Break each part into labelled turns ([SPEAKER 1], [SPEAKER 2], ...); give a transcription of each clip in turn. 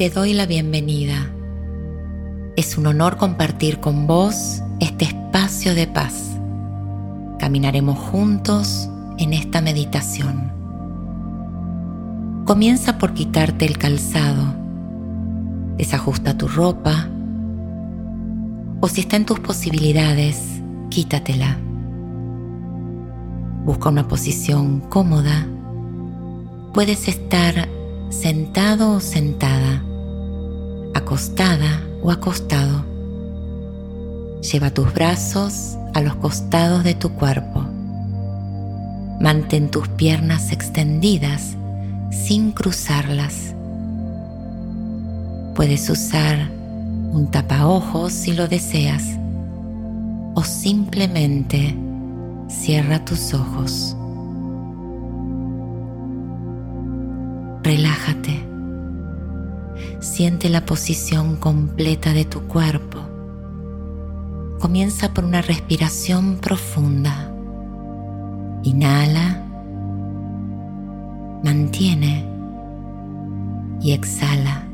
[SPEAKER 1] te doy la bienvenida. Es un honor compartir con vos este espacio de paz. Caminaremos juntos en esta meditación. Comienza por quitarte el calzado. Desajusta tu ropa. O si está en tus posibilidades, quítatela. Busca una posición cómoda. Puedes estar sentado o sentada, acostada o acostado. Lleva tus brazos a los costados de tu cuerpo. Mantén tus piernas extendidas sin cruzarlas. Puedes usar un tapaojos si lo deseas o simplemente cierra tus ojos. Relájate. Siente la posición completa de tu cuerpo. Comienza por una respiración profunda. Inhala, mantiene y exhala.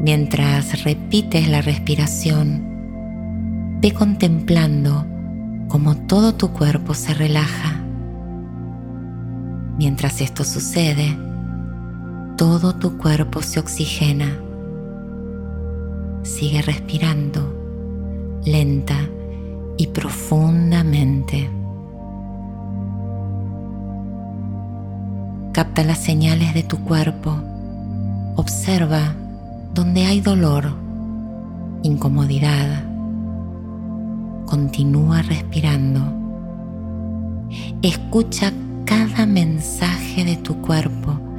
[SPEAKER 1] Mientras repites la respiración, ve contemplando cómo todo tu cuerpo se relaja Mientras esto sucede, todo tu cuerpo se oxigena. Sigue respirando lenta y profundamente. Capta las señales de tu cuerpo. Observa donde hay dolor, incomodidad. Continúa respirando. Escucha cada mensaje de tu cuerpo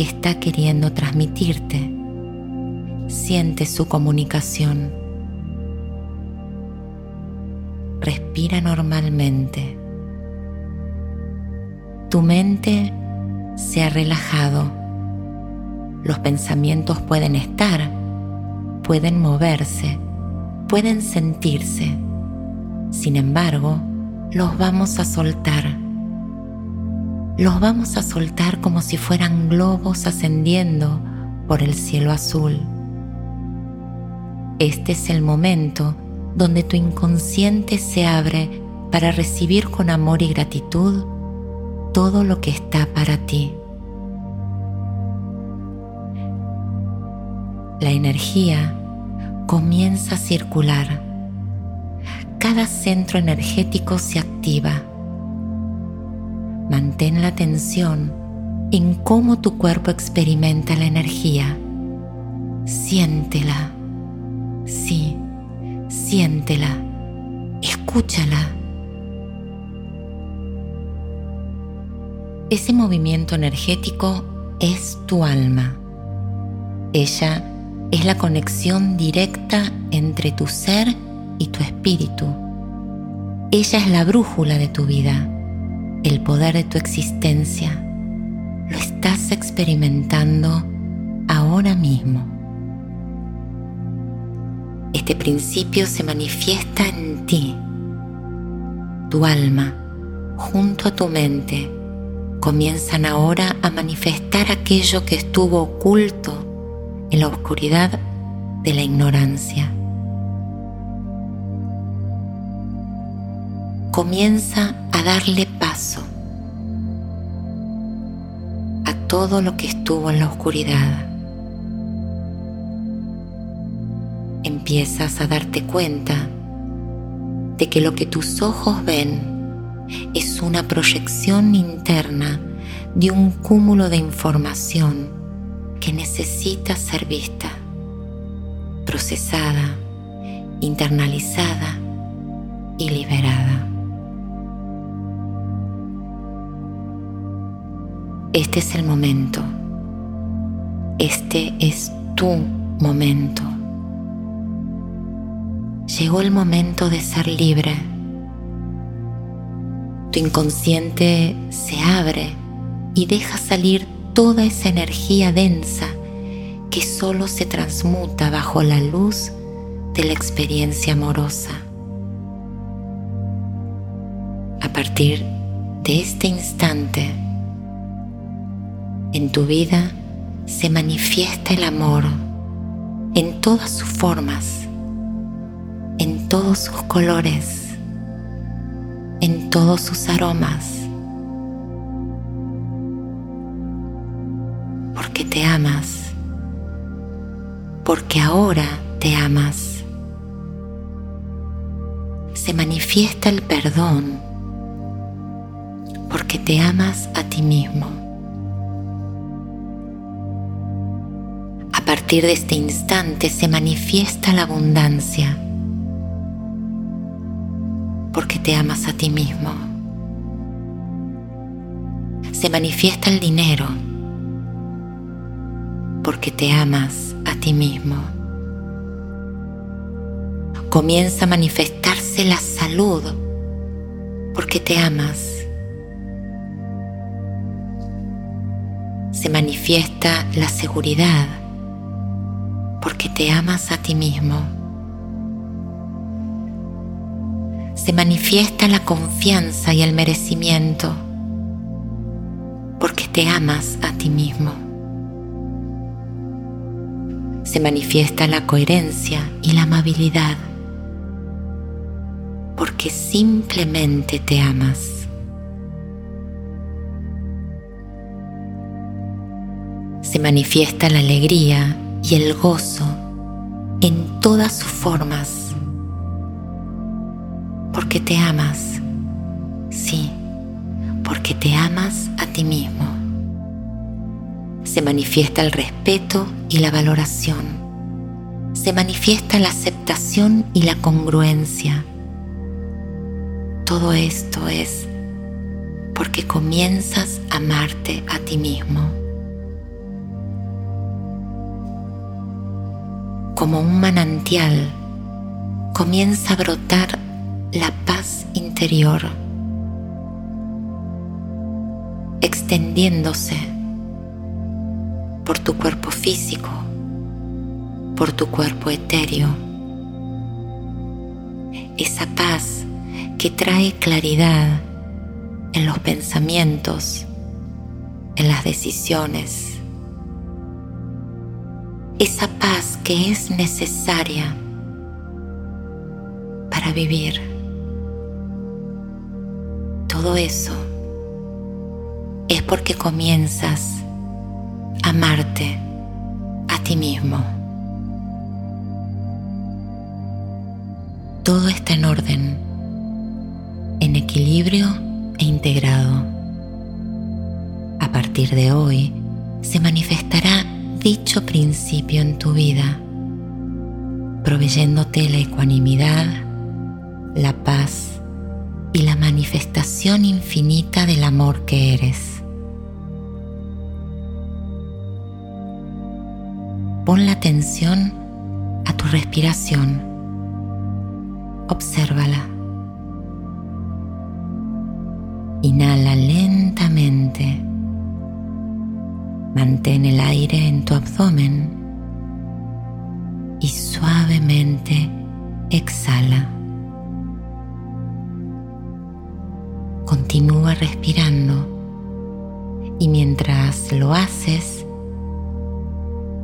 [SPEAKER 1] que está queriendo transmitirte. Siente su comunicación. Respira normalmente. Tu mente se ha relajado. Los pensamientos pueden estar, pueden moverse, pueden sentirse. Sin embargo, los vamos a soltar los vamos a soltar como si fueran globos ascendiendo por el cielo azul. Este es el momento donde tu inconsciente se abre para recibir con amor y gratitud todo lo que está para ti. La energía comienza a circular. Cada centro energético se activa Mantén la atención en cómo tu cuerpo experimenta la energía. Siéntela. Sí, siéntela. Escúchala. Ese movimiento energético es tu alma. Ella es la conexión directa entre tu ser y tu espíritu. Ella es la brújula de tu vida el poder de tu existencia lo estás experimentando ahora mismo. Este principio se manifiesta en ti. Tu alma, junto a tu mente, comienzan ahora a manifestar aquello que estuvo oculto en la oscuridad de la ignorancia. Comienza darle paso a todo lo que estuvo en la oscuridad. Empiezas a darte cuenta de que lo que tus ojos ven es una proyección interna de un cúmulo de información que necesita ser vista, procesada, internalizada y liberada. Este es el momento. Este es tu momento. Llegó el momento de ser libre. Tu inconsciente se abre y deja salir toda esa energía densa que solo se transmuta bajo la luz de la experiencia amorosa. A partir de este instante, en tu vida se manifiesta el amor en todas sus formas, en todos sus colores, en todos sus aromas. Porque te amas, porque ahora te amas. Se manifiesta el perdón porque te amas a ti mismo. Partir de este instante se manifiesta la abundancia porque te amas a ti mismo. Se manifiesta el dinero porque te amas a ti mismo. Comienza a manifestarse la salud porque te amas. Se manifiesta la seguridad porque te amas a ti mismo. Se manifiesta la confianza y el merecimiento porque te amas a ti mismo se manifiesta la coherencia y la amabilidad, porque simplemente te amas. Se manifiesta la alegría y el gozo en todas sus formas, porque te amas, sí, porque te amas a ti mismo se manifiesta el respeto y la valoración. Se manifiesta la aceptación y la congruencia. Todo esto es porque comienzas a amarte a ti mismo. Como un manantial, comienza a brotar la paz interior, extendiéndose por tu cuerpo físico, por tu cuerpo etéreo. Esa paz que trae claridad en los pensamientos, en las decisiones. Esa paz que es necesaria para vivir. Todo eso es porque comienzas amarte a ti mismo. Todo está en orden, en equilibrio e integrado. A partir de hoy se manifestará dicho principio en tu vida, proveyéndote la ecuanimidad, la paz y la manifestación infinita del amor que eres. Pon la atención a tu respiración. Obsérvala. Inhala lentamente. Mantén el aire en tu abdomen y suavemente exhala. Continúa respirando y mientras lo haces,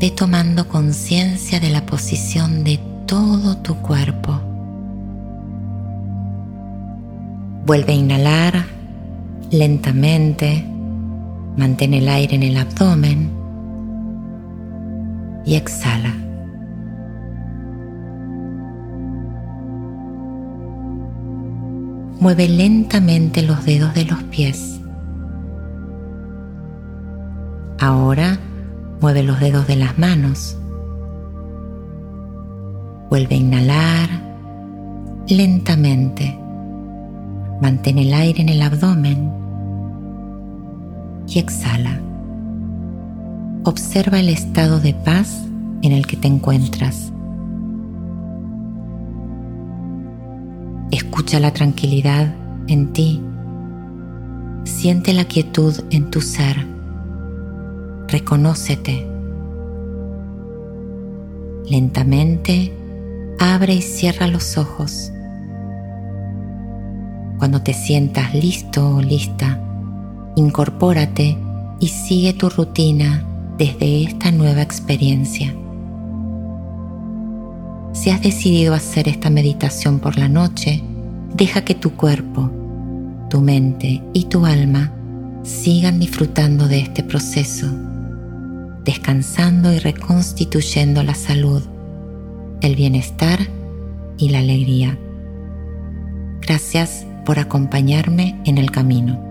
[SPEAKER 1] ve tomando conciencia de la posición de todo tu cuerpo. Vuelve a inhalar lentamente, mantén el aire en el abdomen y exhala. Mueve lentamente los dedos de los pies. Ahora Mueve los dedos de las manos. Vuelve a inhalar lentamente. Mantén el aire en el abdomen y exhala. Observa el estado de paz en el que te encuentras. Escucha la tranquilidad en ti. Siente la quietud en tu ser reconócete. Lentamente abre y cierra los ojos. Cuando te sientas listo o lista, incorpórate y sigue tu rutina desde esta nueva experiencia. Si has decidido hacer esta meditación por la noche, deja que tu cuerpo, tu mente y tu alma sigan disfrutando de este proceso, descansando y reconstituyendo la salud, el bienestar y la alegría. Gracias por acompañarme en el camino.